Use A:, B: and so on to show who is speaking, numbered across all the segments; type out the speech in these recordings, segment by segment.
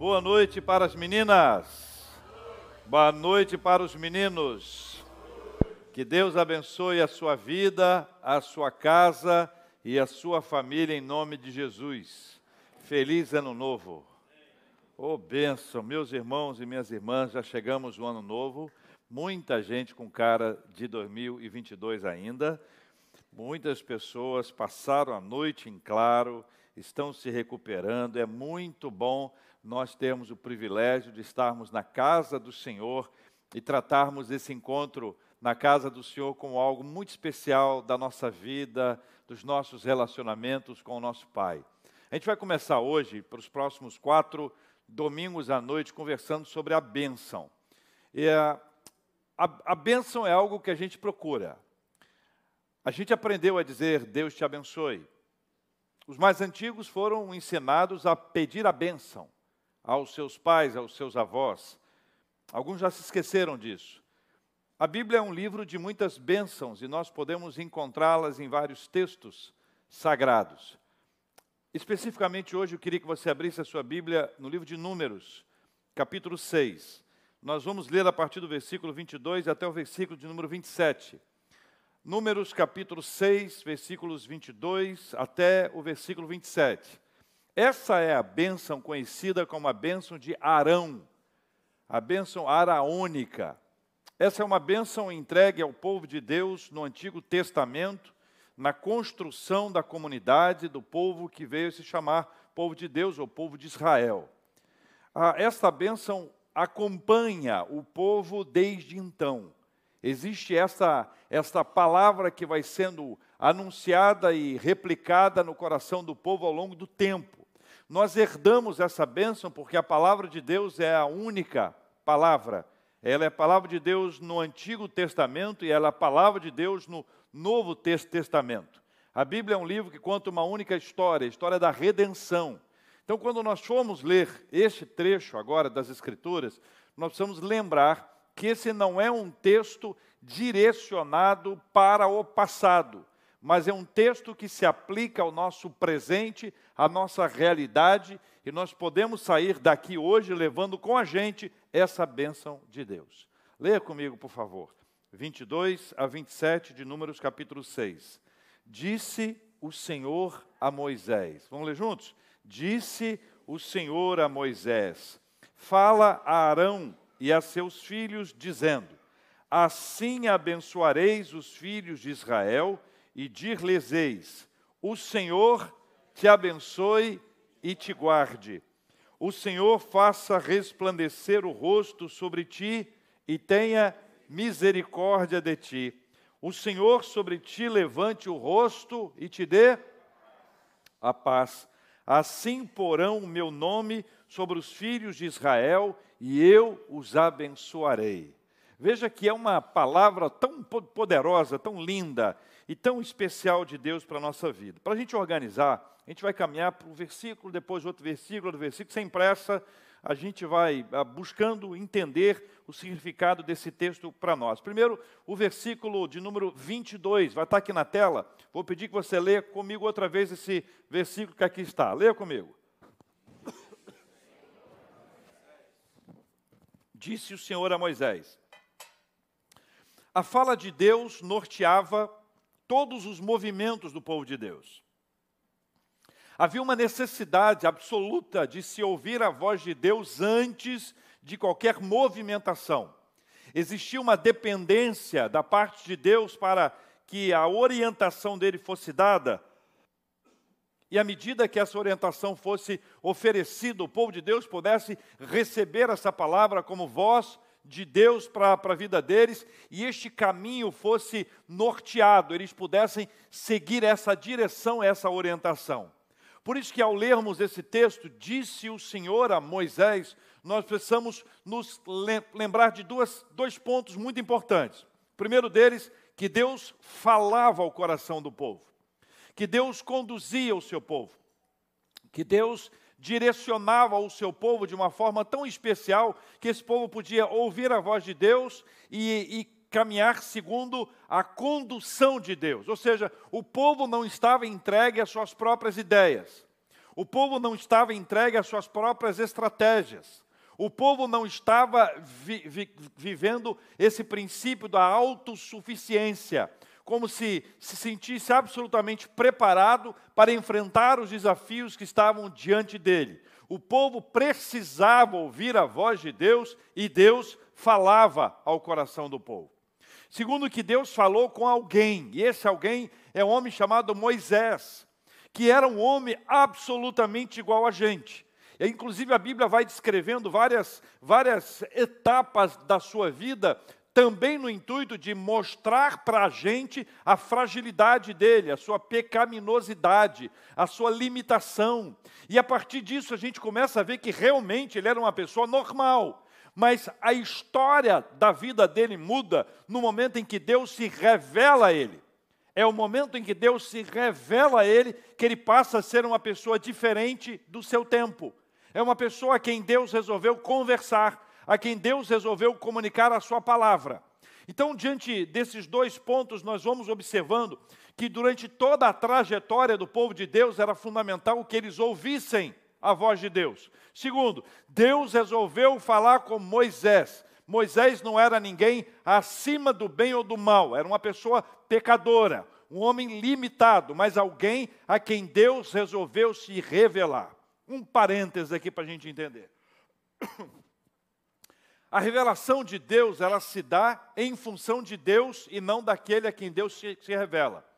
A: Boa noite para as meninas. Boa noite para os meninos. Que Deus abençoe a sua vida, a sua casa e a sua família em nome de Jesus. Feliz ano novo. Oh, bênção, meus irmãos e minhas irmãs, já chegamos no ano novo. Muita gente com cara de 2022 ainda. Muitas pessoas passaram a noite em claro, estão se recuperando. É muito bom nós termos o privilégio de estarmos na casa do Senhor e tratarmos esse encontro na casa do Senhor como algo muito especial da nossa vida, dos nossos relacionamentos com o nosso Pai. A gente vai começar hoje, para os próximos quatro domingos à noite, conversando sobre a bênção. E a, a, a bênção é algo que a gente procura. A gente aprendeu a dizer Deus te abençoe. Os mais antigos foram ensinados a pedir a bênção aos seus pais, aos seus avós. Alguns já se esqueceram disso. A Bíblia é um livro de muitas bênçãos e nós podemos encontrá-las em vários textos sagrados. Especificamente hoje eu queria que você abrisse a sua Bíblia no livro de Números, capítulo 6. Nós vamos ler a partir do versículo 22 até o versículo de número 27. Números capítulo 6, versículos 22 até o versículo 27. Essa é a bênção conhecida como a bênção de Arão, a bênção araônica. Essa é uma bênção entregue ao povo de Deus no Antigo Testamento, na construção da comunidade do povo que veio se chamar povo de Deus ou povo de Israel. Ah, esta bênção acompanha o povo desde então. Existe essa, esta palavra que vai sendo anunciada e replicada no coração do povo ao longo do tempo. Nós herdamos essa bênção porque a palavra de Deus é a única palavra. Ela é a palavra de Deus no Antigo Testamento e ela é a palavra de Deus no Novo Testamento. A Bíblia é um livro que conta uma única história, a história da redenção. Então, quando nós formos ler este trecho agora das Escrituras, nós precisamos lembrar que esse não é um texto direcionado para o passado mas é um texto que se aplica ao nosso presente, à nossa realidade, e nós podemos sair daqui hoje levando com a gente essa bênção de Deus. Leia comigo, por favor, 22 a 27 de Números capítulo 6. Disse o Senhor a Moisés. Vamos ler juntos? Disse o Senhor a Moisés: Fala a Arão e a seus filhos, dizendo: Assim abençoareis os filhos de Israel e dir-lhes-eis: O Senhor te abençoe e te guarde. O Senhor faça resplandecer o rosto sobre ti e tenha misericórdia de ti. O Senhor sobre ti levante o rosto e te dê a paz. Assim porão o meu nome sobre os filhos de Israel e eu os abençoarei. Veja que é uma palavra tão poderosa, tão linda e tão especial de Deus para a nossa vida. Para a gente organizar, a gente vai caminhar para um versículo, depois outro versículo, outro versículo, sem pressa, a gente vai ah, buscando entender o significado desse texto para nós. Primeiro, o versículo de número 22, vai estar aqui na tela. Vou pedir que você leia comigo outra vez esse versículo que aqui está. Leia comigo. Disse o Senhor a Moisés. A fala de Deus norteava todos os movimentos do povo de Deus. Havia uma necessidade absoluta de se ouvir a voz de Deus antes de qualquer movimentação. Existia uma dependência da parte de Deus para que a orientação dele fosse dada. E à medida que essa orientação fosse oferecida, o povo de Deus pudesse receber essa palavra como voz de Deus para a vida deles e este caminho fosse norteado, eles pudessem seguir essa direção, essa orientação. Por isso que ao lermos esse texto, disse o Senhor a Moisés, nós precisamos nos lembrar de duas, dois pontos muito importantes. O primeiro deles, que Deus falava ao coração do povo, que Deus conduzia o seu povo, que Deus direcionava o seu povo de uma forma tão especial que esse povo podia ouvir a voz de Deus e, e caminhar segundo a condução de Deus. Ou seja, o povo não estava entregue às suas próprias ideias. O povo não estava entregue às suas próprias estratégias. O povo não estava vi, vi, vivendo esse princípio da autossuficiência, como se se sentisse absolutamente preparado para enfrentar os desafios que estavam diante dele. O povo precisava ouvir a voz de Deus e Deus falava ao coração do povo. Segundo que Deus falou com alguém, e esse alguém é um homem chamado Moisés, que era um homem absolutamente igual a gente. E, inclusive, a Bíblia vai descrevendo várias, várias etapas da sua vida, também no intuito de mostrar para a gente a fragilidade dele, a sua pecaminosidade, a sua limitação. E a partir disso a gente começa a ver que realmente ele era uma pessoa normal. Mas a história da vida dele muda no momento em que Deus se revela a ele. É o momento em que Deus se revela a ele que ele passa a ser uma pessoa diferente do seu tempo. É uma pessoa a quem Deus resolveu conversar, a quem Deus resolveu comunicar a sua palavra. Então, diante desses dois pontos, nós vamos observando que durante toda a trajetória do povo de Deus era fundamental que eles ouvissem a voz de Deus. Segundo, Deus resolveu falar com Moisés. Moisés não era ninguém acima do bem ou do mal, era uma pessoa pecadora, um homem limitado, mas alguém a quem Deus resolveu se revelar. Um parênteses aqui para a gente entender. A revelação de Deus, ela se dá em função de Deus e não daquele a quem Deus se, revela.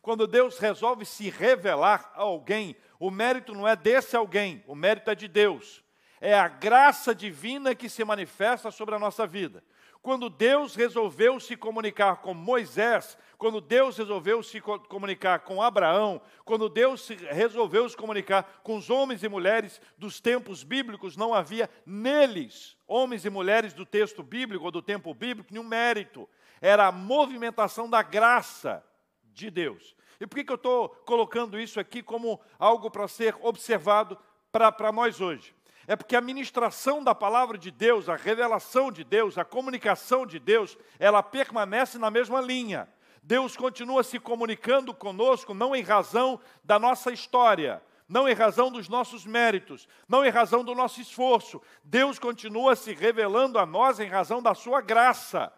A: Quando Deus resolve se revelar a alguém, o mérito não é desse alguém, o mérito é de Deus. É a graça divina que se manifesta sobre a nossa vida. Quando Deus resolveu se comunicar com Moisés, quando Deus resolveu se comunicar com Abraão, quando Deus resolveu se comunicar com os homens e mulheres dos tempos bíblicos, não havia neles, homens e mulheres do texto bíblico ou do tempo bíblico, nenhum mérito. Era a movimentação da graça de Deus. E por que, que eu estou colocando isso aqui como algo para ser observado para nós hoje? É porque a ministração da palavra de Deus, a revelação de Deus, a comunicação de Deus, ela permanece na mesma linha. Deus continua se comunicando conosco, não em razão da nossa história, não em razão dos nossos méritos, não em razão do nosso esforço. Deus continua se revelando a nós em razão da sua graça.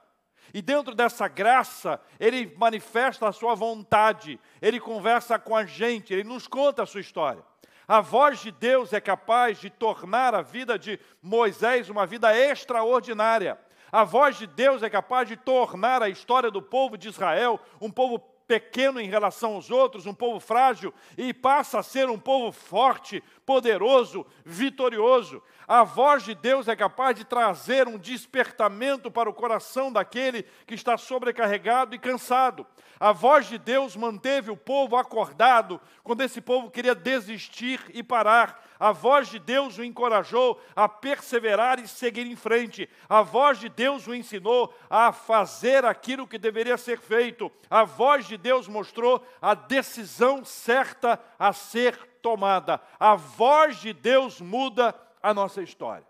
A: E dentro dessa graça, Ele manifesta a sua vontade, Ele conversa com a gente, Ele nos conta a sua história. A voz de Deus é capaz de tornar a vida de Moisés uma vida extraordinária. A voz de Deus é capaz de tornar a história do povo de Israel um povo pequeno em relação aos outros, um povo frágil, e passa a ser um povo forte, poderoso, vitorioso. A voz de Deus é capaz de trazer um despertamento para o coração daquele que está sobrecarregado e cansado. A voz de Deus manteve o povo acordado quando esse povo queria desistir e parar. A voz de Deus o encorajou a perseverar e seguir em frente. A voz de Deus o ensinou a fazer aquilo que deveria ser feito. A voz de Deus mostrou a decisão certa a ser tomada. A voz de Deus muda a nossa história.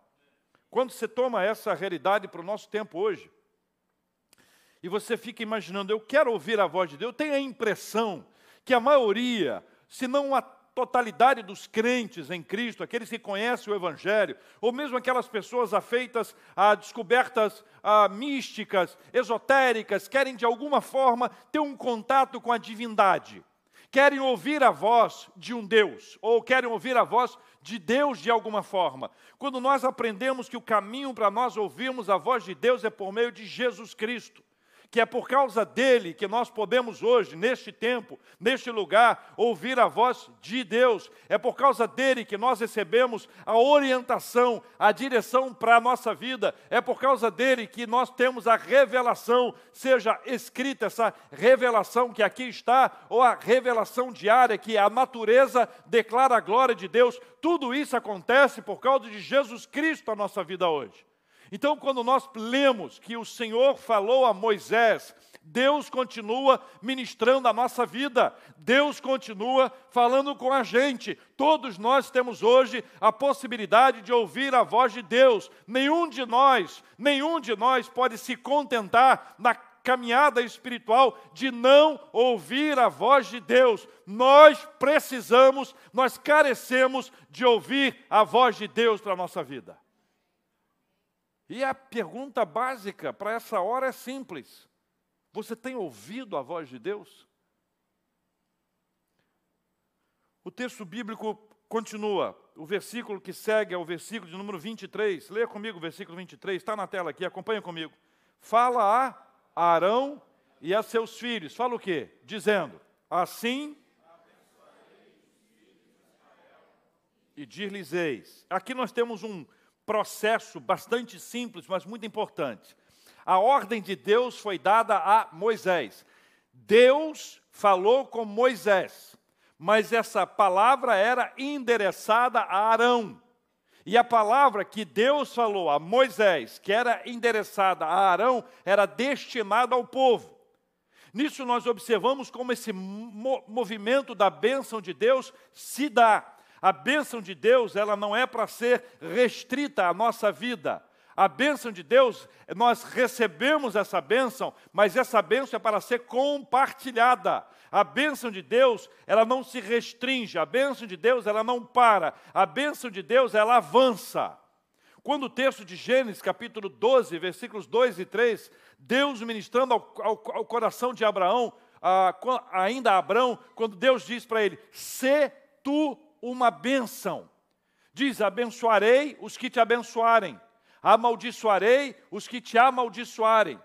A: Quando você toma essa realidade para o nosso tempo hoje, e você fica imaginando, eu quero ouvir a voz de Deus, eu tenho a impressão que a maioria, se não a totalidade dos crentes em Cristo, aqueles que conhecem o Evangelho, ou mesmo aquelas pessoas afeitas a descobertas a, místicas, esotéricas, querem de alguma forma ter um contato com a divindade, querem ouvir a voz de um Deus, ou querem ouvir a voz de Deus de alguma forma. Quando nós aprendemos que o caminho para nós ouvirmos a voz de Deus é por meio de Jesus Cristo que é por causa dele que nós podemos hoje, neste tempo, neste lugar, ouvir a voz de Deus. É por causa dele que nós recebemos a orientação, a direção para a nossa vida. É por causa dele que nós temos a revelação, seja escrita essa revelação que aqui está, ou a revelação diária que a natureza declara a glória de Deus. Tudo isso acontece por causa de Jesus Cristo na nossa vida hoje. Então, quando nós lemos que o Senhor falou a Moisés, Deus continua ministrando a nossa vida, Deus continua falando com a gente. Todos nós temos hoje a possibilidade de ouvir a voz de Deus. Nenhum de nós, nenhum de nós pode se contentar na caminhada espiritual de não ouvir a voz de Deus. Nós precisamos, nós carecemos de ouvir a voz de Deus para a nossa vida. E a pergunta básica para essa hora é simples: Você tem ouvido a voz de Deus? O texto bíblico continua, o versículo que segue é o versículo de número 23. Leia comigo o versículo 23, está na tela aqui, acompanha comigo. Fala a Arão e a seus filhos. Fala o quê? Dizendo: Assim e dir-lhes eis. Aqui nós temos um processo bastante simples, mas muito importante. A ordem de Deus foi dada a Moisés. Deus falou com Moisés, mas essa palavra era endereçada a Arão. E a palavra que Deus falou a Moisés, que era endereçada a Arão, era destinada ao povo. Nisso nós observamos como esse movimento da bênção de Deus se dá. A bênção de Deus, ela não é para ser restrita à nossa vida. A bênção de Deus, nós recebemos essa bênção, mas essa bênção é para ser compartilhada. A bênção de Deus, ela não se restringe, a bênção de Deus, ela não para, a bênção de Deus, ela avança. Quando o texto de Gênesis, capítulo 12, versículos 2 e 3, Deus ministrando ao, ao, ao coração de Abraão, a, ainda Abraão, quando Deus diz para ele: Se tu uma bênção. Diz: abençoarei os que te abençoarem, amaldiçoarei os que te amaldiçoarem.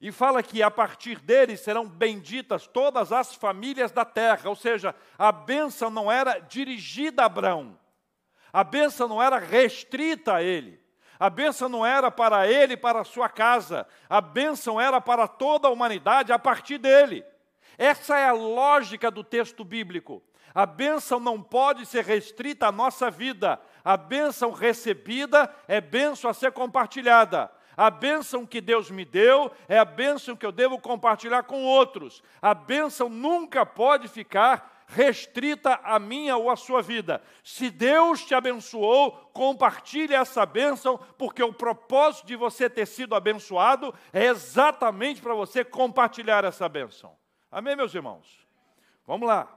A: E fala que a partir deles serão benditas todas as famílias da terra, ou seja, a bênção não era dirigida a Abraão, a bênção não era restrita a ele, a bênção não era para ele e para a sua casa, a bênção era para toda a humanidade a partir dele. Essa é a lógica do texto bíblico. A bênção não pode ser restrita à nossa vida. A bênção recebida é bênção a ser compartilhada. A bênção que Deus me deu é a bênção que eu devo compartilhar com outros. A bênção nunca pode ficar restrita à minha ou à sua vida. Se Deus te abençoou, compartilhe essa bênção, porque o propósito de você ter sido abençoado é exatamente para você compartilhar essa bênção. Amém, meus irmãos? Vamos lá.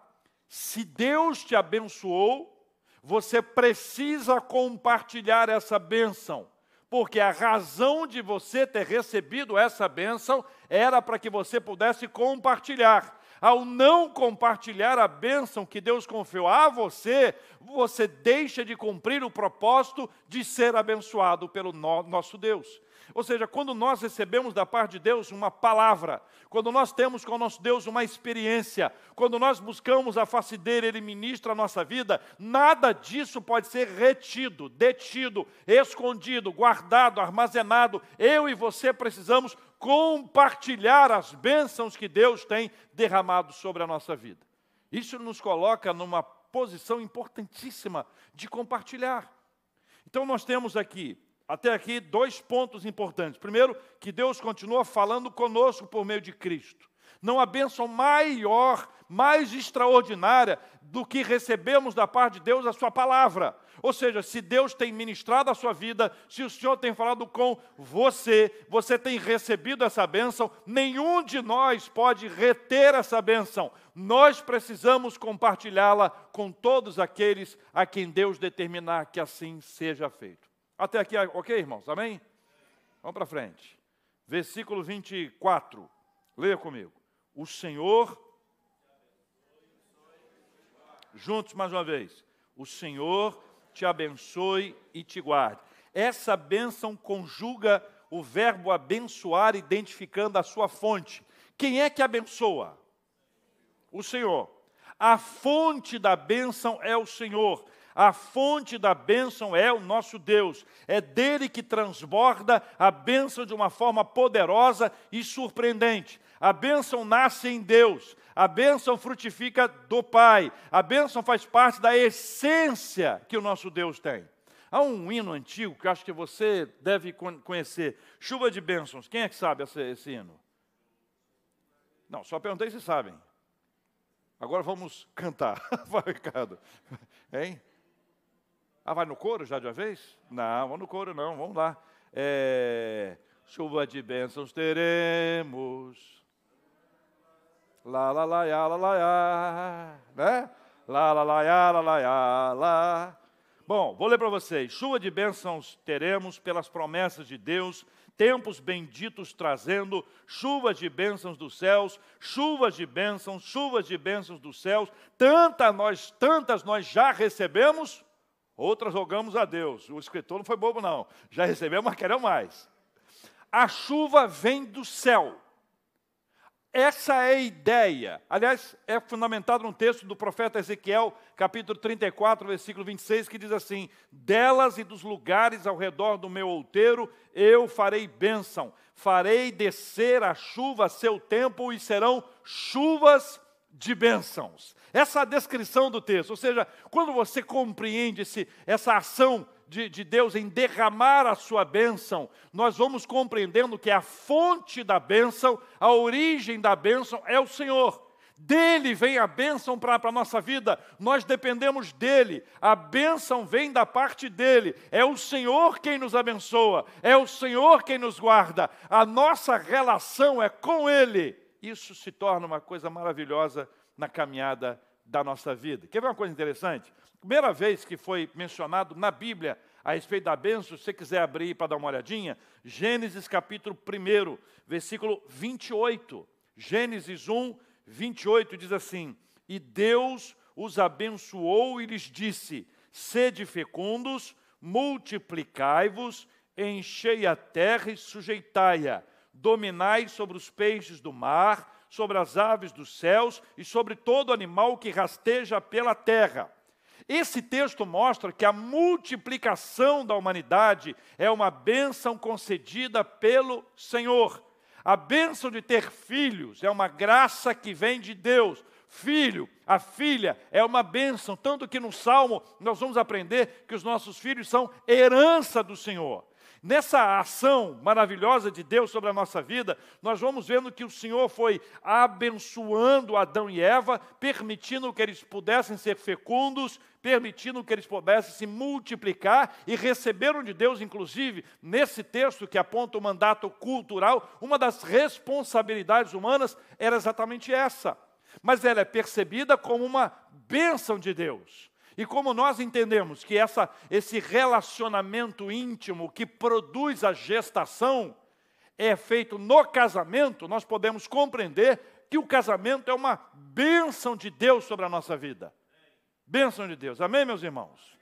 A: Se Deus te abençoou, você precisa compartilhar essa bênção, porque a razão de você ter recebido essa bênção era para que você pudesse compartilhar. Ao não compartilhar a bênção que Deus confiou a você, você deixa de cumprir o propósito de ser abençoado pelo nosso Deus. Ou seja, quando nós recebemos da parte de Deus uma palavra, quando nós temos com o nosso Deus uma experiência, quando nós buscamos a face dele, ele ministra a nossa vida, nada disso pode ser retido, detido, escondido, guardado, armazenado. Eu e você precisamos compartilhar as bênçãos que Deus tem derramado sobre a nossa vida. Isso nos coloca numa posição importantíssima de compartilhar. Então, nós temos aqui até aqui dois pontos importantes. Primeiro, que Deus continua falando conosco por meio de Cristo. Não há bênção maior, mais extraordinária do que recebemos da parte de Deus a sua palavra. Ou seja, se Deus tem ministrado a sua vida, se o Senhor tem falado com você, você tem recebido essa bênção, nenhum de nós pode reter essa bênção. Nós precisamos compartilhá-la com todos aqueles a quem Deus determinar que assim seja feito. Até aqui, ok, irmãos? Amém? Vamos para frente. Versículo 24. Leia comigo. O Senhor. Juntos mais uma vez. O Senhor te abençoe e te guarde. Essa bênção conjuga o verbo abençoar, identificando a sua fonte. Quem é que abençoa? O Senhor. A fonte da bênção é o Senhor. A fonte da bênção é o nosso Deus. É dele que transborda a bênção de uma forma poderosa e surpreendente. A bênção nasce em Deus. A bênção frutifica do Pai. A bênção faz parte da essência que o nosso Deus tem. Há um hino antigo que acho que você deve conhecer. Chuva de bênçãos. Quem é que sabe esse, esse hino? Não, só perguntei se sabem. Agora vamos cantar. Vai, Ricardo. Hein? Ah, vai no coro já de uma vez? Não, vamos no coro não, vamos lá. É, chuva de bênçãos teremos. Lá, lá, lá, lá, lá, lá, né? Lá, lá, lá, lá, lá, lá, lá. Bom, vou ler para vocês. Chuva de bênçãos teremos pelas promessas de Deus, tempos benditos trazendo, chuvas de bênçãos dos céus, chuvas de bênçãos, chuvas de bênçãos dos céus. Tanta nós, tantas nós já recebemos, outras rogamos a Deus. O escritor não foi bobo não. Já recebemos, mas queremos mais. A chuva vem do céu. Essa é a ideia. Aliás, é fundamentado num texto do profeta Ezequiel, capítulo 34, versículo 26, que diz assim: Delas e dos lugares ao redor do meu outeiro eu farei bênção, farei descer a chuva a seu tempo e serão chuvas de bênçãos. Essa descrição do texto, ou seja, quando você compreende esse, essa ação de, de Deus em derramar a sua bênção, nós vamos compreendendo que a fonte da bênção, a origem da bênção é o Senhor. Dele vem a bênção para a nossa vida, nós dependemos dele, a bênção vem da parte dele, é o Senhor quem nos abençoa, é o Senhor quem nos guarda, a nossa relação é com ele. Isso se torna uma coisa maravilhosa na caminhada da nossa vida. Quer ver uma coisa interessante? Primeira vez que foi mencionado na Bíblia a respeito da bênção, se você quiser abrir para dar uma olhadinha, Gênesis capítulo 1, versículo 28. Gênesis 1, 28 diz assim: E Deus os abençoou e lhes disse: Sede fecundos, multiplicai-vos, enchei a terra e sujeitai-a, dominai sobre os peixes do mar, sobre as aves dos céus e sobre todo animal que rasteja pela terra. Esse texto mostra que a multiplicação da humanidade é uma bênção concedida pelo Senhor. A bênção de ter filhos é uma graça que vem de Deus. Filho, a filha é uma bênção, tanto que no Salmo nós vamos aprender que os nossos filhos são herança do Senhor. Nessa ação maravilhosa de Deus sobre a nossa vida, nós vamos vendo que o Senhor foi abençoando Adão e Eva, permitindo que eles pudessem ser fecundos, permitindo que eles pudessem se multiplicar e receberam de Deus, inclusive, nesse texto que aponta o mandato cultural, uma das responsabilidades humanas era exatamente essa. Mas ela é percebida como uma bênção de Deus. E como nós entendemos que essa, esse relacionamento íntimo que produz a gestação é feito no casamento, nós podemos compreender que o casamento é uma bênção de Deus sobre a nossa vida. Bênção de Deus. Amém, meus irmãos?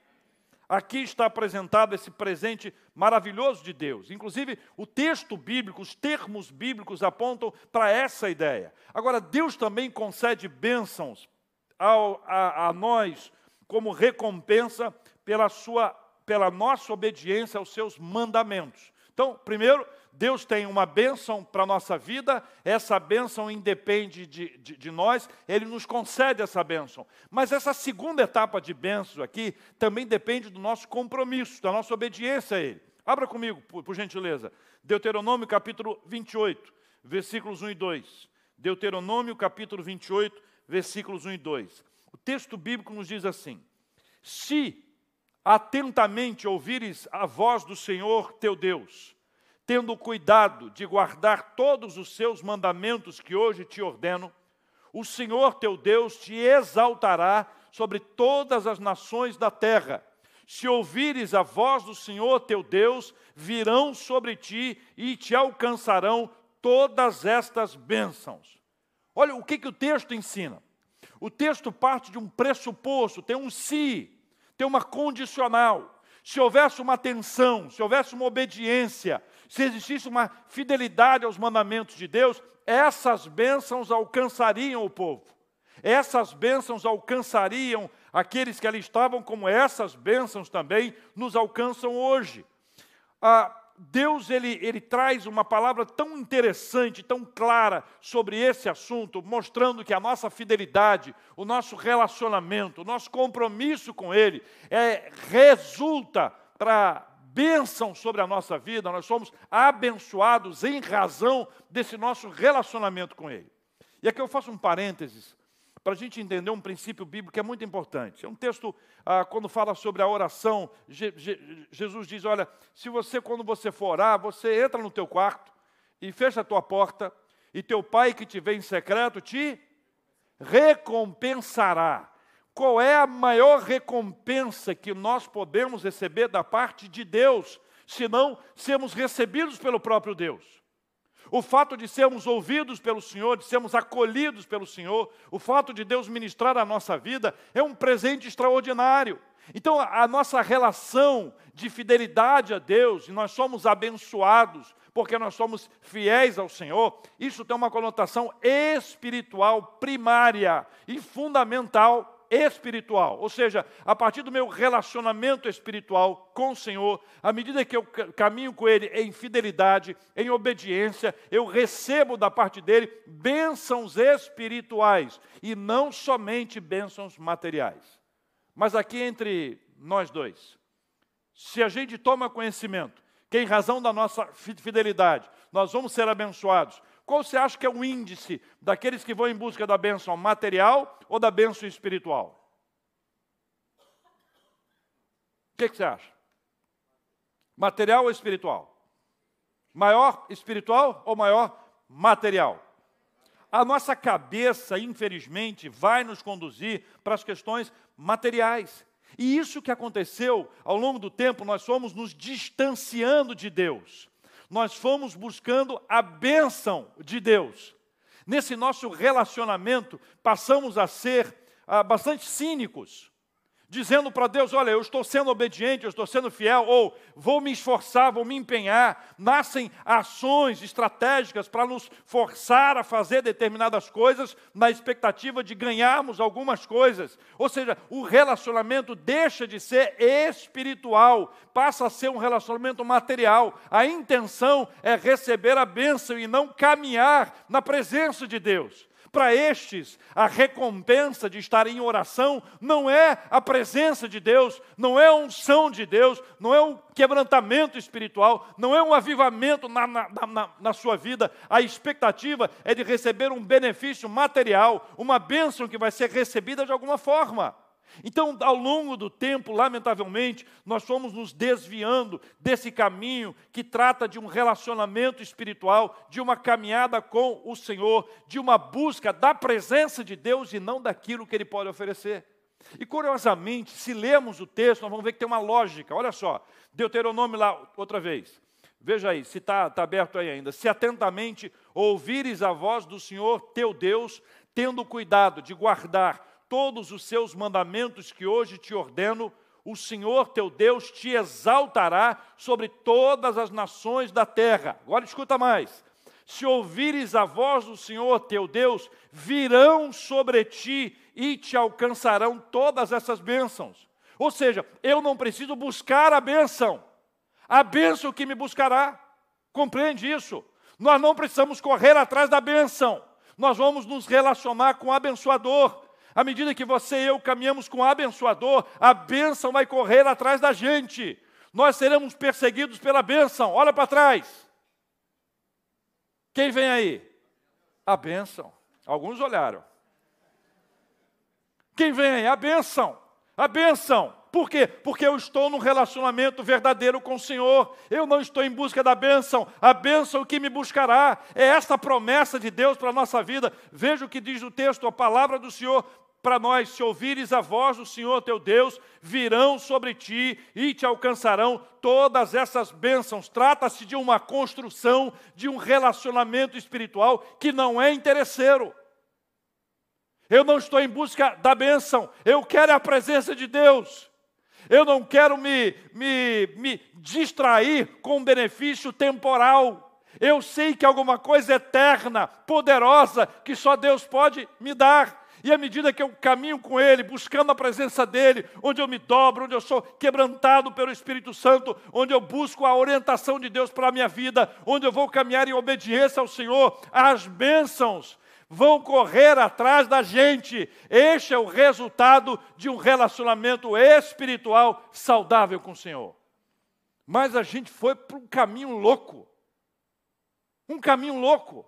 A: Aqui está apresentado esse presente maravilhoso de Deus. Inclusive, o texto bíblico, os termos bíblicos apontam para essa ideia. Agora, Deus também concede bênçãos ao, a, a nós como recompensa pela, sua, pela nossa obediência aos seus mandamentos. Então, primeiro, Deus tem uma bênção para a nossa vida, essa bênção independe de, de, de, nós, Ele nos concede essa bênção. Mas essa segunda etapa de bênção aqui também depende do nosso compromisso, da nossa obediência a Ele. Abra comigo, por, por gentileza, Deuteronômio capítulo 28, versículos 1 e 2. Deuteronômio capítulo 28, versículos 1 e 2. O texto bíblico nos diz assim: Se atentamente ouvires a voz do Senhor teu Deus, tendo cuidado de guardar todos os seus mandamentos que hoje te ordeno, o Senhor teu Deus te exaltará sobre todas as nações da terra. Se ouvires a voz do Senhor teu Deus, virão sobre ti e te alcançarão todas estas bênçãos. Olha o que, que o texto ensina. O texto parte de um pressuposto, tem um se, tem uma condicional. Se houvesse uma atenção, se houvesse uma obediência, se existisse uma fidelidade aos mandamentos de Deus, essas bênçãos alcançariam o povo. Essas bênçãos alcançariam aqueles que ali estavam, como essas bênçãos também nos alcançam hoje. Ah, Deus ele, ele traz uma palavra tão interessante, tão clara sobre esse assunto, mostrando que a nossa fidelidade, o nosso relacionamento, o nosso compromisso com Ele é, resulta para bênção sobre a nossa vida, nós somos abençoados em razão desse nosso relacionamento com Ele. E aqui eu faço um parênteses para a gente entender um princípio bíblico que é muito importante. É um texto, ah, quando fala sobre a oração, Je Je Jesus diz, olha, se você, quando você for orar, você entra no teu quarto e fecha a tua porta, e teu pai que te vê em secreto te recompensará. Qual é a maior recompensa que nós podemos receber da parte de Deus, se não sermos recebidos pelo próprio Deus? O fato de sermos ouvidos pelo Senhor, de sermos acolhidos pelo Senhor, o fato de Deus ministrar a nossa vida é um presente extraordinário. Então, a nossa relação de fidelidade a Deus, e nós somos abençoados porque nós somos fiéis ao Senhor, isso tem uma conotação espiritual primária e fundamental espiritual, ou seja, a partir do meu relacionamento espiritual com o Senhor, à medida que eu caminho com Ele em fidelidade, em obediência, eu recebo da parte dele bênçãos espirituais e não somente bênçãos materiais. Mas aqui entre nós dois, se a gente toma conhecimento que em razão da nossa fidelidade nós vamos ser abençoados, qual você acha que é o índice daqueles que vão em busca da bênção material ou da bênção espiritual? O que, que você acha? Material ou espiritual? Maior espiritual ou maior material? A nossa cabeça, infelizmente, vai nos conduzir para as questões materiais. E isso que aconteceu ao longo do tempo, nós fomos nos distanciando de Deus nós fomos buscando a bênção de Deus. Nesse nosso relacionamento, passamos a ser ah, bastante cínicos dizendo para Deus: Olha, eu estou sendo obediente, eu estou sendo fiel, ou vou me esforçar, vou me empenhar. Nascem ações estratégicas para nos forçar a fazer determinadas coisas na expectativa de ganharmos algumas coisas. Ou seja, o relacionamento deixa de ser espiritual, passa a ser um relacionamento material. A intenção é receber a bênção e não caminhar na presença de Deus. Para estes, a recompensa de estar em oração não é a presença de Deus, não é a unção de Deus, não é um quebrantamento espiritual, não é um avivamento na, na, na, na sua vida. A expectativa é de receber um benefício material, uma bênção que vai ser recebida de alguma forma. Então, ao longo do tempo, lamentavelmente, nós fomos nos desviando desse caminho que trata de um relacionamento espiritual, de uma caminhada com o Senhor, de uma busca da presença de Deus e não daquilo que Ele pode oferecer. E curiosamente, se lermos o texto, nós vamos ver que tem uma lógica. Olha só, Deuteronômio lá, outra vez. Veja aí, se está tá aberto aí ainda. Se atentamente ouvires a voz do Senhor teu Deus, tendo cuidado de guardar todos os seus mandamentos que hoje te ordeno, o Senhor teu Deus te exaltará sobre todas as nações da terra. Agora escuta mais. Se ouvires a voz do Senhor teu Deus, virão sobre ti e te alcançarão todas essas bênçãos. Ou seja, eu não preciso buscar a bênção, a bênção que me buscará. Compreende isso? Nós não precisamos correr atrás da bênção, nós vamos nos relacionar com o abençoador. À medida que você e eu caminhamos com o abençoador, a bênção vai correr atrás da gente. Nós seremos perseguidos pela bênção. Olha para trás. Quem vem aí? A bênção. Alguns olharam. Quem vem aí? A bênção. A bênção. Por quê? Porque eu estou num relacionamento verdadeiro com o Senhor. Eu não estou em busca da bênção. A bênção que me buscará. É esta promessa de Deus para a nossa vida. Veja o que diz o texto, a palavra do Senhor para nós: se ouvires a voz do Senhor teu Deus, virão sobre ti e te alcançarão todas essas bênçãos. Trata-se de uma construção, de um relacionamento espiritual que não é interesseiro. Eu não estou em busca da bênção, eu quero a presença de Deus. Eu não quero me, me, me distrair com um benefício temporal. Eu sei que alguma coisa eterna, poderosa, que só Deus pode me dar. E à medida que eu caminho com Ele, buscando a presença dEle, onde eu me dobro, onde eu sou quebrantado pelo Espírito Santo, onde eu busco a orientação de Deus para a minha vida, onde eu vou caminhar em obediência ao Senhor, as bênçãos vão correr atrás da gente. Este é o resultado de um relacionamento espiritual saudável com o Senhor. Mas a gente foi para um caminho louco. Um caminho louco.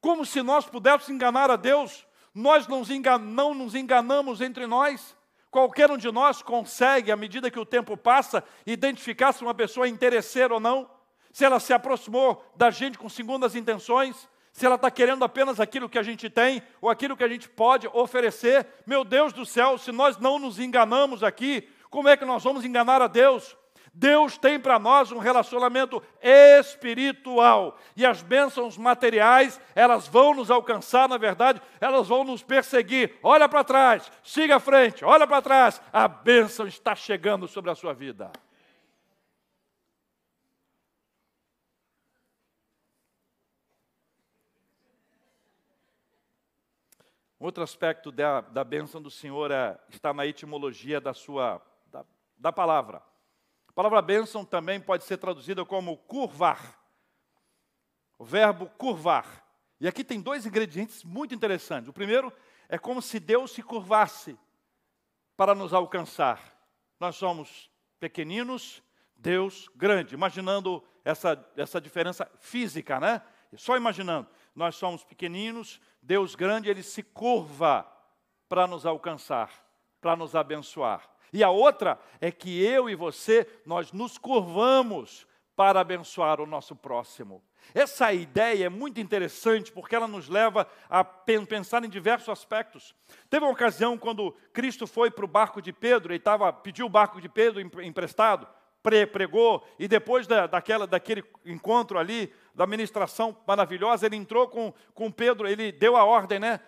A: Como se nós pudéssemos enganar a Deus Nós não nos enganamos entre nós. Qualquer um de nós consegue, à medida que o tempo passa, identificar se uma pessoa é interesseira ou não, se ela se aproximou da gente com segundas intenções, se ela está querendo apenas aquilo que a gente tem ou aquilo que a gente pode oferecer. Meu Deus do céu, se nós não nos enganamos aqui, como é que nós vamos enganar a Deus? Deus tem para nós um relacionamento espiritual. E as bênçãos materiais, elas vão nos alcançar, na verdade, elas vão nos perseguir. Olha para trás, siga à frente, olha para trás. A bênção está chegando sobre a sua vida. Outro aspecto da, da bênção do Senhor é, está na etimologia da sua da, da palavra. A palavra bênção também pode ser traduzida como curvar. O verbo curvar. E aqui tem dois ingredientes muito interessantes. O primeiro é como se Deus se curvasse para nos alcançar. Nós somos pequeninos, Deus grande. Imaginando essa, essa diferença física, né? Só imaginando. Nós somos pequeninos, Deus grande, ele se curva para nos alcançar, para nos abençoar. E a outra é que eu e você, nós nos curvamos para abençoar o nosso próximo. Essa ideia é muito interessante porque ela nos leva a pensar em diversos aspectos. Teve uma ocasião quando Cristo foi para o barco de Pedro, ele tava, pediu o barco de Pedro emprestado, pregou, e depois da, daquela, daquele encontro ali, da ministração maravilhosa, ele entrou com, com Pedro, ele deu a ordem, né?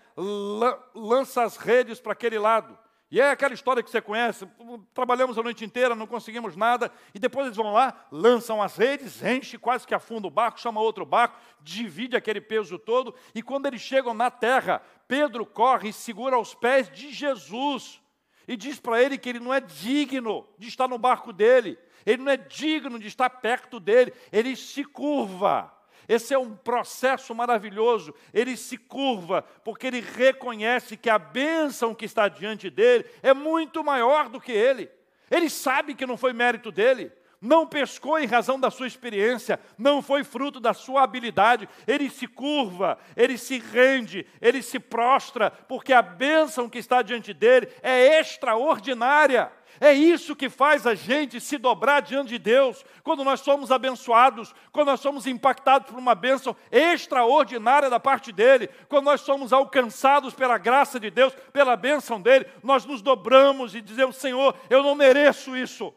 A: Lança as redes para aquele lado. E é aquela história que você conhece, trabalhamos a noite inteira, não conseguimos nada, e depois eles vão lá, lançam as redes, enche, quase que afunda o barco, chama outro barco, divide aquele peso todo, e quando eles chegam na terra, Pedro corre e segura aos pés de Jesus, e diz para ele que ele não é digno de estar no barco dele, ele não é digno de estar perto dele, ele se curva esse é um processo maravilhoso. Ele se curva porque ele reconhece que a bênção que está diante dele é muito maior do que ele. Ele sabe que não foi mérito dele, não pescou em razão da sua experiência, não foi fruto da sua habilidade. Ele se curva, ele se rende, ele se prostra, porque a bênção que está diante dele é extraordinária. É isso que faz a gente se dobrar diante de Deus, quando nós somos abençoados, quando nós somos impactados por uma bênção extraordinária da parte dEle, quando nós somos alcançados pela graça de Deus, pela bênção dEle, nós nos dobramos e dizemos: Senhor, eu não mereço isso,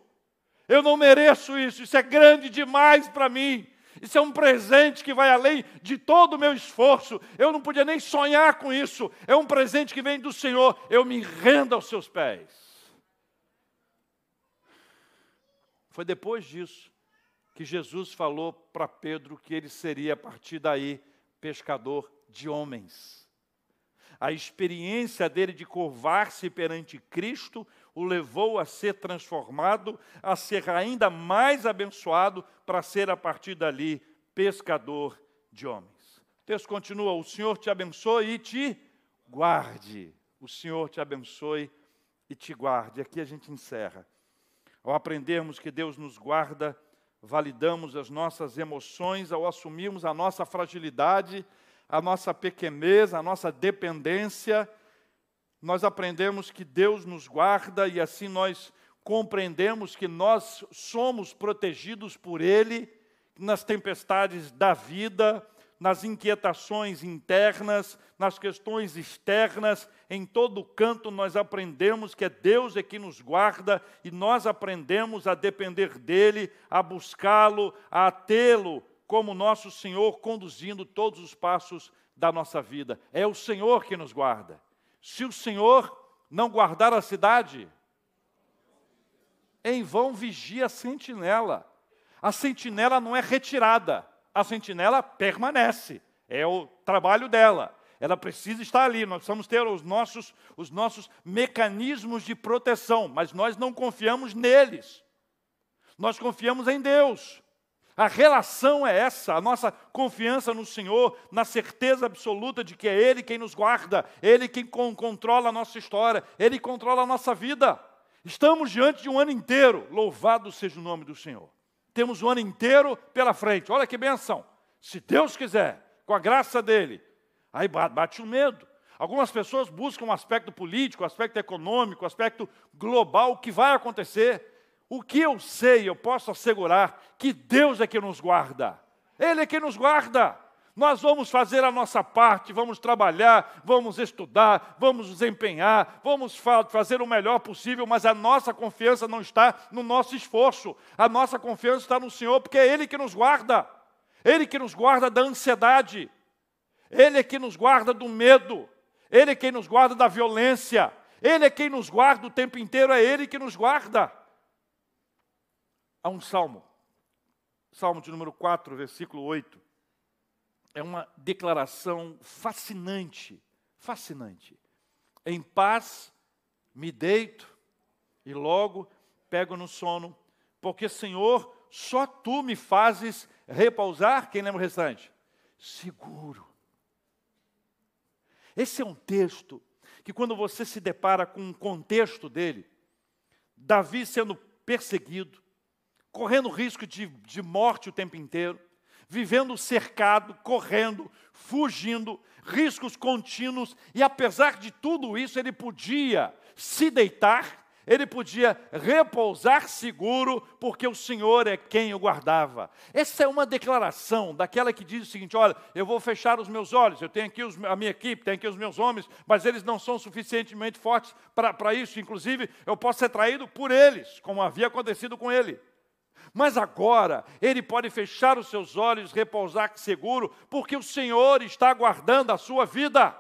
A: eu não mereço isso, isso é grande demais para mim. Isso é um presente que vai além de todo o meu esforço. Eu não podia nem sonhar com isso. É um presente que vem do Senhor. Eu me rendo aos seus pés. Foi depois disso que Jesus falou para Pedro que ele seria, a partir daí, pescador de homens. A experiência dele de curvar-se perante Cristo o levou a ser transformado, a ser ainda mais abençoado, para ser, a partir dali, pescador de homens. O texto continua: O Senhor te abençoe e te guarde. O Senhor te abençoe e te guarde. Aqui a gente encerra. Ao aprendermos que Deus nos guarda, validamos as nossas emoções, ao assumirmos a nossa fragilidade, a nossa pequenez, a nossa dependência, nós aprendemos que Deus nos guarda e assim nós compreendemos que nós somos protegidos por Ele nas tempestades da vida, nas inquietações internas, nas questões externas, em todo canto nós aprendemos que é Deus é que nos guarda e nós aprendemos a depender dele, a buscá-lo, a tê-lo como nosso Senhor, conduzindo todos os passos da nossa vida. É o Senhor que nos guarda. Se o Senhor não guardar a cidade, em vão vigia a sentinela. A sentinela não é retirada a sentinela permanece. É o trabalho dela. Ela precisa estar ali. Nós precisamos ter os nossos, os nossos mecanismos de proteção, mas nós não confiamos neles. Nós confiamos em Deus. A relação é essa, a nossa confiança no Senhor, na certeza absoluta de que é Ele quem nos guarda, Ele quem controla a nossa história, Ele controla a nossa vida. Estamos diante de um ano inteiro, louvado seja o nome do Senhor. Temos o ano inteiro pela frente. Olha que benção. Se Deus quiser, com a graça dele. Aí bate o medo. Algumas pessoas buscam um aspecto político, um aspecto econômico, um aspecto global, o que vai acontecer. O que eu sei, eu posso assegurar que Deus é que nos guarda. Ele é que nos guarda. Nós vamos fazer a nossa parte, vamos trabalhar, vamos estudar, vamos nos empenhar, vamos fazer o melhor possível, mas a nossa confiança não está no nosso esforço, a nossa confiança está no Senhor, porque é Ele que nos guarda, Ele que nos guarda da ansiedade, Ele é que nos guarda do medo, Ele é quem nos guarda da violência, Ele é quem nos guarda o tempo inteiro, é Ele que nos guarda. Há um salmo, salmo de número 4, versículo 8 é uma declaração fascinante, fascinante. Em paz me deito e logo pego no sono, porque Senhor, só tu me fazes repousar. Quem lembra o restante? Seguro. Esse é um texto que, quando você se depara com o contexto dele, Davi sendo perseguido, correndo risco de, de morte o tempo inteiro, vivendo cercado, correndo, fugindo, riscos contínuos, e apesar de tudo isso, ele podia se deitar, ele podia repousar seguro, porque o Senhor é quem o guardava. Essa é uma declaração daquela que diz o seguinte: olha, eu vou fechar os meus olhos, eu tenho aqui os, a minha equipe, tenho aqui os meus homens, mas eles não são suficientemente fortes para isso, inclusive eu posso ser traído por eles, como havia acontecido com ele. Mas agora ele pode fechar os seus olhos, repousar seguro, porque o Senhor está guardando a sua vida.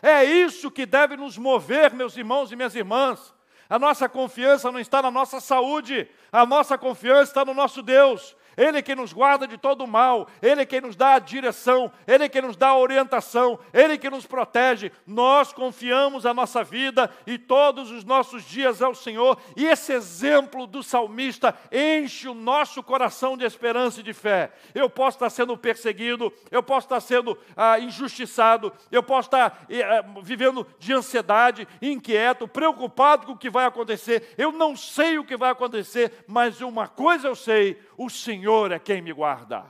A: É isso que deve nos mover, meus irmãos e minhas irmãs. A nossa confiança não está na nossa saúde, a nossa confiança está no nosso Deus. Ele é quem nos guarda de todo o mal, Ele é quem nos dá a direção, Ele é quem nos dá a orientação, Ele é quem nos protege. Nós confiamos a nossa vida e todos os nossos dias ao Senhor, e esse exemplo do salmista enche o nosso coração de esperança e de fé. Eu posso estar sendo perseguido, eu posso estar sendo ah, injustiçado, eu posso estar eh, vivendo de ansiedade, inquieto, preocupado com o que vai acontecer. Eu não sei o que vai acontecer, mas uma coisa eu sei: o Senhor é quem me guarda.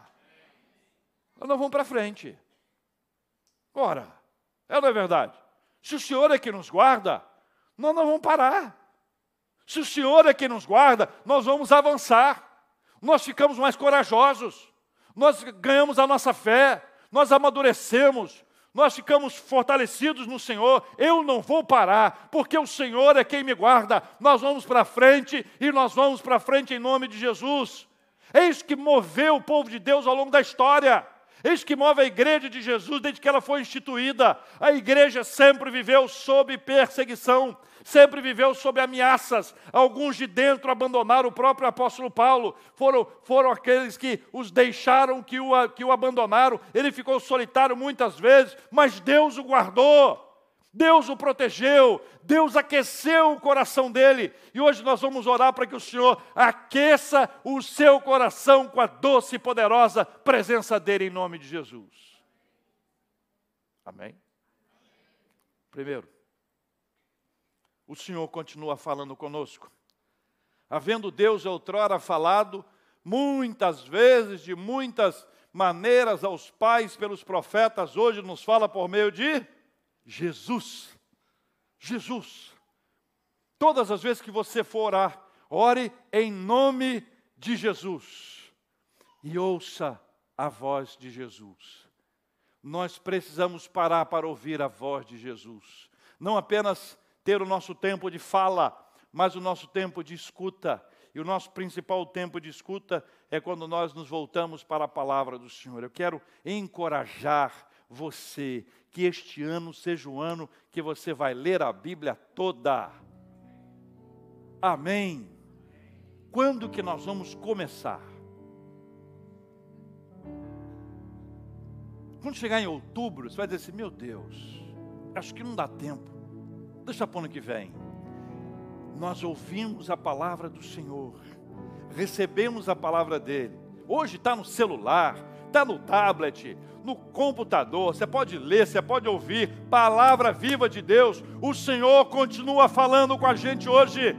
A: Nós não vamos para frente. Ora, é ou não é verdade? Se o Senhor é quem nos guarda, nós não vamos parar. Se o Senhor é quem nos guarda, nós vamos avançar. Nós ficamos mais corajosos. Nós ganhamos a nossa fé. Nós amadurecemos nós ficamos fortalecidos no Senhor. Eu não vou parar, porque o Senhor é quem me guarda. Nós vamos para frente e nós vamos para frente em nome de Jesus. Isso que moveu o povo de Deus ao longo da história. Isso que move a igreja de Jesus desde que ela foi instituída. A igreja sempre viveu sob perseguição, sempre viveu sob ameaças. Alguns de dentro abandonaram o próprio apóstolo Paulo, foram, foram aqueles que os deixaram, que o, que o abandonaram. Ele ficou solitário muitas vezes, mas Deus o guardou. Deus o protegeu, Deus aqueceu o coração dele. E hoje nós vamos orar para que o Senhor aqueça o seu coração com a doce e poderosa presença dele em nome de Jesus. Amém? Primeiro, o Senhor continua falando conosco. Havendo Deus outrora falado muitas vezes, de muitas maneiras aos pais pelos profetas, hoje nos fala por meio de Jesus. Jesus. Todas as vezes que você for orar, ore em nome de Jesus e ouça a voz de Jesus. Nós precisamos parar para ouvir a voz de Jesus. Não apenas ter o nosso tempo de fala, mas o nosso tempo de escuta. E o nosso principal tempo de escuta é quando nós nos voltamos para a palavra do Senhor. Eu quero encorajar você que este ano seja o ano que você vai ler a Bíblia toda. Amém. Quando que nós vamos começar? Quando chegar em outubro, você vai dizer assim: meu Deus, acho que não dá tempo. Deixa para o ano que vem. Nós ouvimos a palavra do Senhor, recebemos a palavra dele. Hoje está no celular, está no tablet, no computador, você pode ler, você pode ouvir, palavra viva de Deus. O Senhor continua falando com a gente hoje.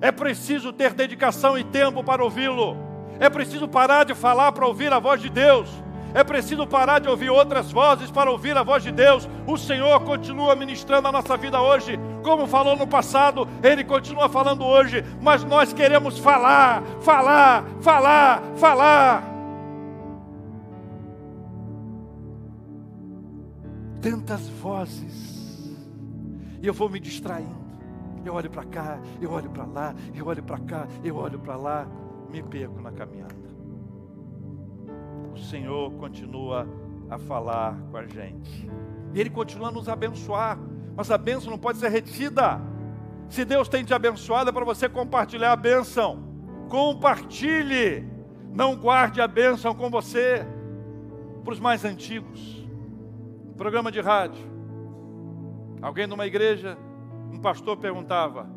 A: É preciso ter dedicação e tempo para ouvi-lo. É preciso parar de falar para ouvir a voz de Deus. É preciso parar de ouvir outras vozes para ouvir a voz de Deus. O Senhor continua ministrando a nossa vida hoje, como falou no passado, Ele continua falando hoje, mas nós queremos falar, falar, falar, falar. Tantas vozes, e eu vou me distraindo. Eu olho para cá, eu olho para lá, eu olho para cá, eu olho para lá, me perco na caminhada. O Senhor continua a falar com a gente. E Ele continua a nos abençoar. Mas a bênção não pode ser retida. Se Deus tem te abençoado, é para você compartilhar a bênção. Compartilhe. Não guarde a bênção com você. Para os mais antigos. Programa de rádio. Alguém numa igreja um pastor perguntava: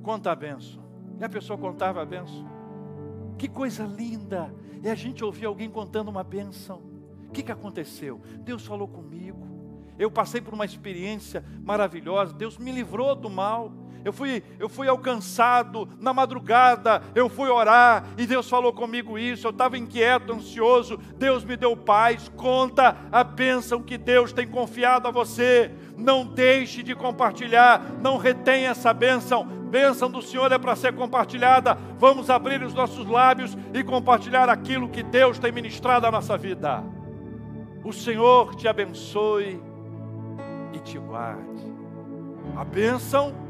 A: conta a benção. E a pessoa contava a benção. Que coisa linda é a gente ouvir alguém contando uma benção. O que, que aconteceu? Deus falou comigo. Eu passei por uma experiência maravilhosa. Deus me livrou do mal. Eu fui, eu fui alcançado na madrugada, eu fui orar e Deus falou comigo isso. Eu estava inquieto, ansioso. Deus me deu paz. Conta a bênção que Deus tem confiado a você. Não deixe de compartilhar, não retenha essa bênção. Bênção do Senhor é para ser compartilhada. Vamos abrir os nossos lábios e compartilhar aquilo que Deus tem ministrado à nossa vida. O Senhor te abençoe e te guarde. A bênção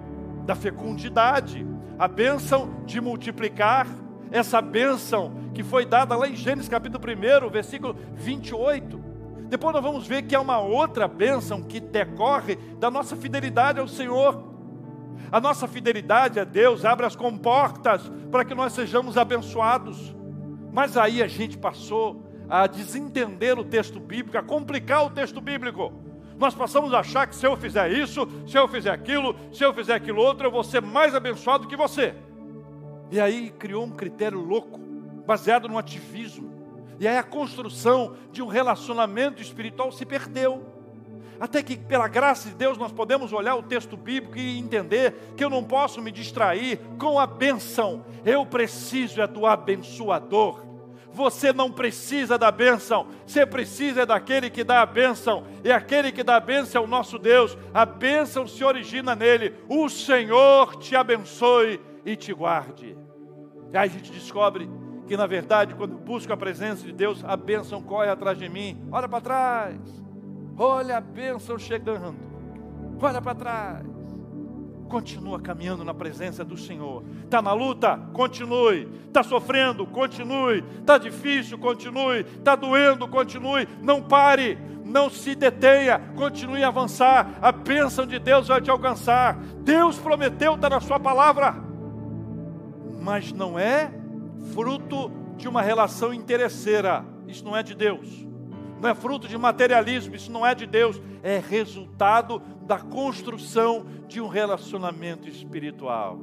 A: da fecundidade, a bênção de multiplicar, essa bênção que foi dada lá em Gênesis capítulo 1, versículo 28. Depois nós vamos ver que é uma outra bênção que decorre da nossa fidelidade ao Senhor. A nossa fidelidade a Deus abre as comportas para que nós sejamos abençoados. Mas aí a gente passou a desentender o texto bíblico, a complicar o texto bíblico. Nós passamos a achar que se eu fizer isso, se eu fizer aquilo, se eu fizer aquilo outro, eu vou ser mais abençoado que você. E aí criou um critério louco, baseado no ativismo. E aí a construção de um relacionamento espiritual se perdeu. Até que, pela graça de Deus, nós podemos olhar o texto bíblico e entender que eu não posso me distrair com a benção. Eu preciso é do abençoador. Você não precisa da bênção, você precisa é daquele que dá a bênção, e aquele que dá a bênção é o nosso Deus, a bênção se origina nele. O Senhor te abençoe e te guarde. E aí a gente descobre que, na verdade, quando eu busco a presença de Deus, a bênção corre atrás de mim. Olha para trás, olha a bênção chegando, olha para trás continua caminhando na presença do Senhor. Está na luta? Continue. Está sofrendo? Continue. Está difícil? Continue. Está doendo? Continue. Não pare. Não se detenha. Continue a avançar. A bênção de Deus vai te alcançar. Deus prometeu, está na Sua palavra. Mas não é fruto de uma relação interesseira. Isso não é de Deus não é fruto de materialismo, isso não é de Deus, é resultado da construção de um relacionamento espiritual.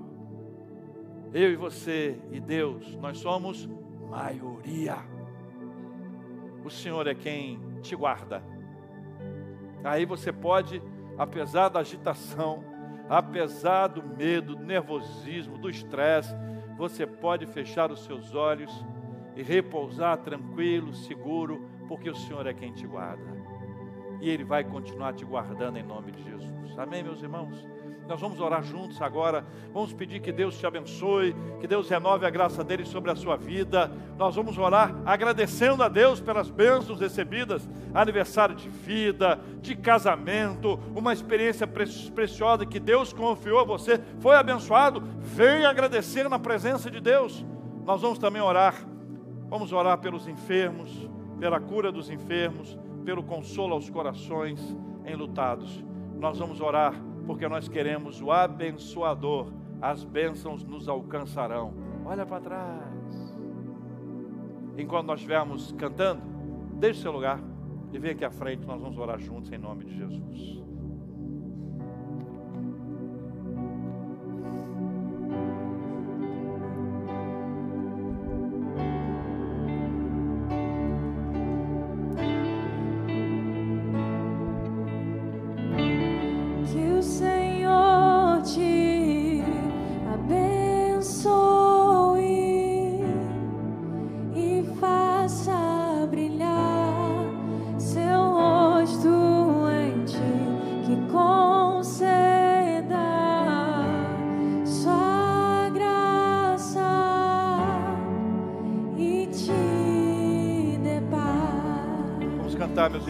A: Eu e você e Deus, nós somos maioria. O Senhor é quem te guarda. Aí você pode, apesar da agitação, apesar do medo, do nervosismo, do estresse, você pode fechar os seus olhos e repousar tranquilo, seguro, porque o Senhor é quem te guarda. E Ele vai continuar te guardando em nome de Jesus. Amém, meus irmãos? Nós vamos orar juntos agora. Vamos pedir que Deus te abençoe, que Deus renove a graça dele sobre a sua vida. Nós vamos orar agradecendo a Deus pelas bênçãos recebidas, aniversário de vida, de casamento, uma experiência preciosa que Deus confiou a você. Foi abençoado? Venha agradecer na presença de Deus. Nós vamos também orar. Vamos orar pelos enfermos pela cura dos enfermos, pelo consolo aos corações enlutados. Nós vamos orar porque nós queremos o abençoador. As bênçãos nos alcançarão. Olha para trás. Enquanto nós estivermos cantando, deixe seu lugar e vem aqui à frente, nós vamos orar juntos em nome de Jesus.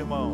A: Cantar,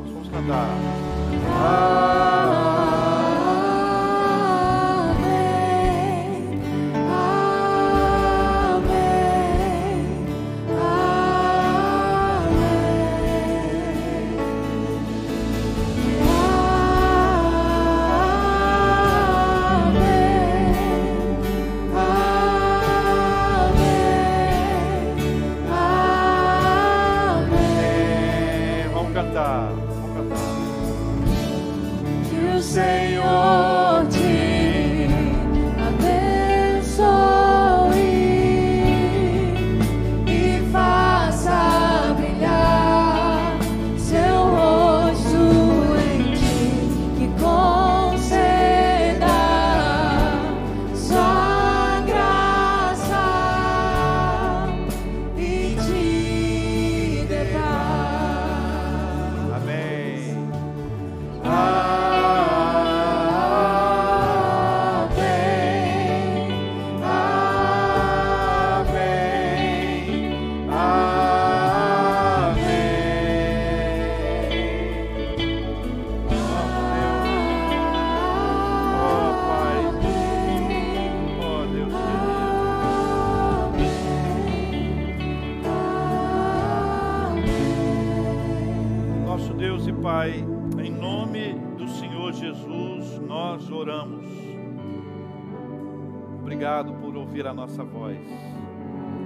A: ouvir a nossa voz.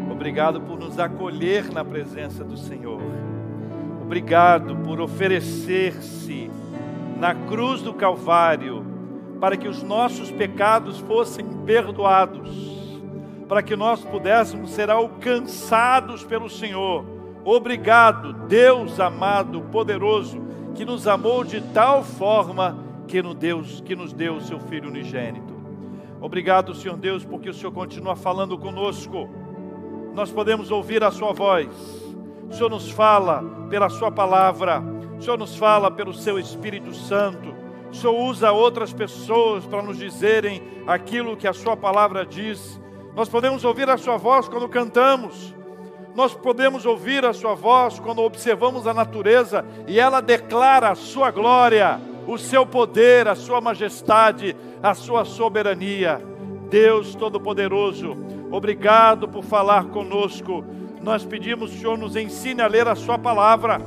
A: Obrigado por nos acolher na presença do Senhor. Obrigado por oferecer-se na cruz do Calvário para que os nossos pecados fossem perdoados, para que nós pudéssemos ser alcançados pelo Senhor. Obrigado, Deus amado, poderoso, que nos amou de tal forma que nos deu, que nos deu o seu Filho unigênito. Obrigado, Senhor Deus, porque o Senhor continua falando conosco. Nós podemos ouvir a Sua voz. O Senhor nos fala pela Sua palavra. O Senhor nos fala pelo Seu Espírito Santo. O Senhor usa outras pessoas para nos dizerem aquilo que a Sua palavra diz. Nós podemos ouvir a Sua voz quando cantamos. Nós podemos ouvir a Sua voz quando observamos a natureza e ela declara a Sua glória, o Seu poder, a Sua majestade, a Sua soberania. Deus Todo-Poderoso, obrigado por falar conosco. Nós pedimos que o Senhor nos ensine a ler a Sua palavra.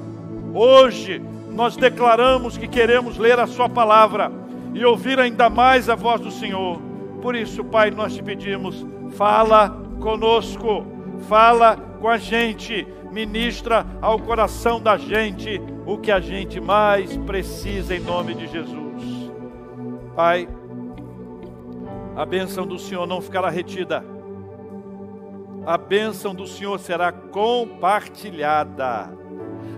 A: Hoje nós declaramos que queremos ler a Sua palavra e ouvir ainda mais a voz do Senhor. Por isso, Pai, nós te pedimos, fala conosco, fala com a gente, ministra ao coração da gente o que a gente mais precisa em nome de Jesus. Pai, a bênção do Senhor não ficará retida, a bênção do Senhor será compartilhada,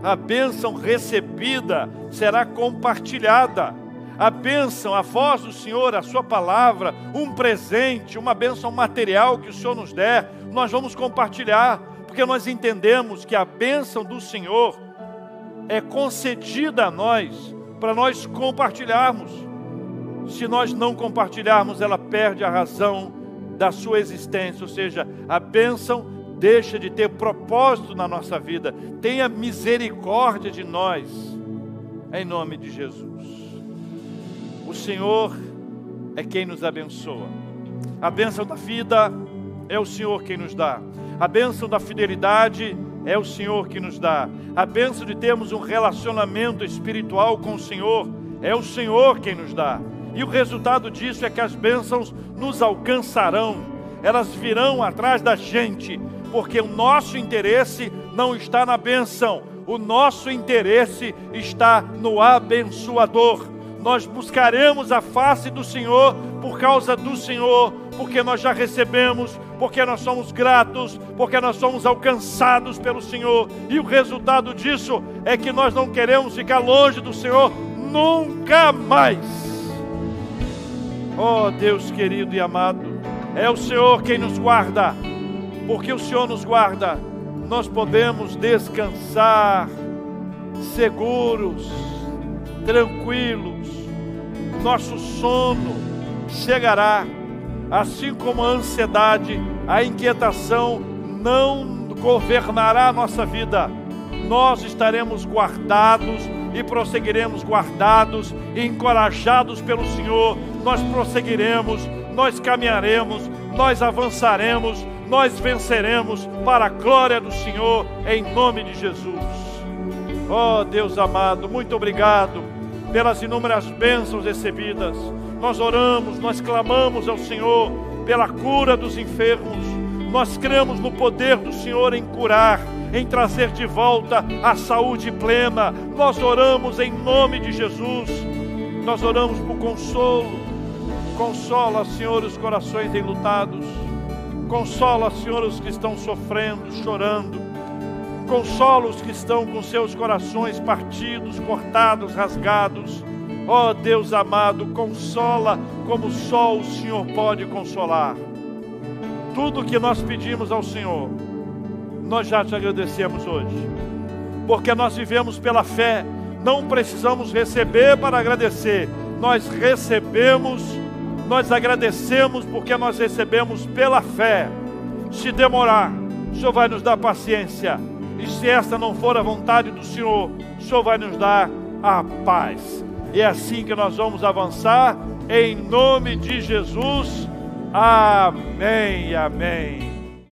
A: a bênção recebida será compartilhada. A bênção, a voz do Senhor, a Sua palavra, um presente, uma bênção material que o Senhor nos der, nós vamos compartilhar, porque nós entendemos que a bênção do Senhor é concedida a nós para nós compartilharmos. Se nós não compartilharmos, ela perde a razão da sua existência, ou seja, a bênção deixa de ter propósito na nossa vida. Tenha misericórdia de nós, em nome de Jesus. O Senhor é quem nos abençoa. A bênção da vida é o Senhor quem nos dá. A bênção da fidelidade é o Senhor que nos dá. A bênção de termos um relacionamento espiritual com o Senhor é o Senhor quem nos dá. E o resultado disso é que as bênçãos nos alcançarão, elas virão atrás da gente, porque o nosso interesse não está na bênção, o nosso interesse está no abençoador. Nós buscaremos a face do Senhor por causa do Senhor, porque nós já recebemos, porque nós somos gratos, porque nós somos alcançados pelo Senhor, e o resultado disso é que nós não queremos ficar longe do Senhor nunca mais. Oh Deus querido e amado, é o Senhor quem nos guarda, porque o Senhor nos guarda, nós podemos descansar seguros, tranquilos, nosso sono chegará, assim como a ansiedade, a inquietação não governará a nossa vida. Nós estaremos guardados e prosseguiremos guardados e encorajados pelo Senhor. Nós prosseguiremos, nós caminharemos, nós avançaremos, nós venceremos para a glória do Senhor, em nome de Jesus. Oh Deus amado, muito obrigado pelas inúmeras bênçãos recebidas. Nós oramos, nós clamamos ao Senhor pela cura dos enfermos. Nós cremos no poder do Senhor em curar, em trazer de volta a saúde plena. Nós oramos em nome de Jesus. Nós oramos por consolo. Consola, Senhor, os corações enlutados. Consola, Senhor, os que estão sofrendo, chorando. Consola os que estão com seus corações partidos, cortados, rasgados. Ó oh, Deus amado, consola como só o Senhor pode consolar. Tudo que nós pedimos ao Senhor, nós já te agradecemos hoje, porque nós vivemos pela fé, não precisamos receber para agradecer, nós recebemos, nós agradecemos porque nós recebemos pela fé. Se demorar, o Senhor vai nos dar paciência e se esta não for a vontade do Senhor, o Senhor vai nos dar a paz. É assim que nós vamos avançar, em nome de Jesus. Amém, amém.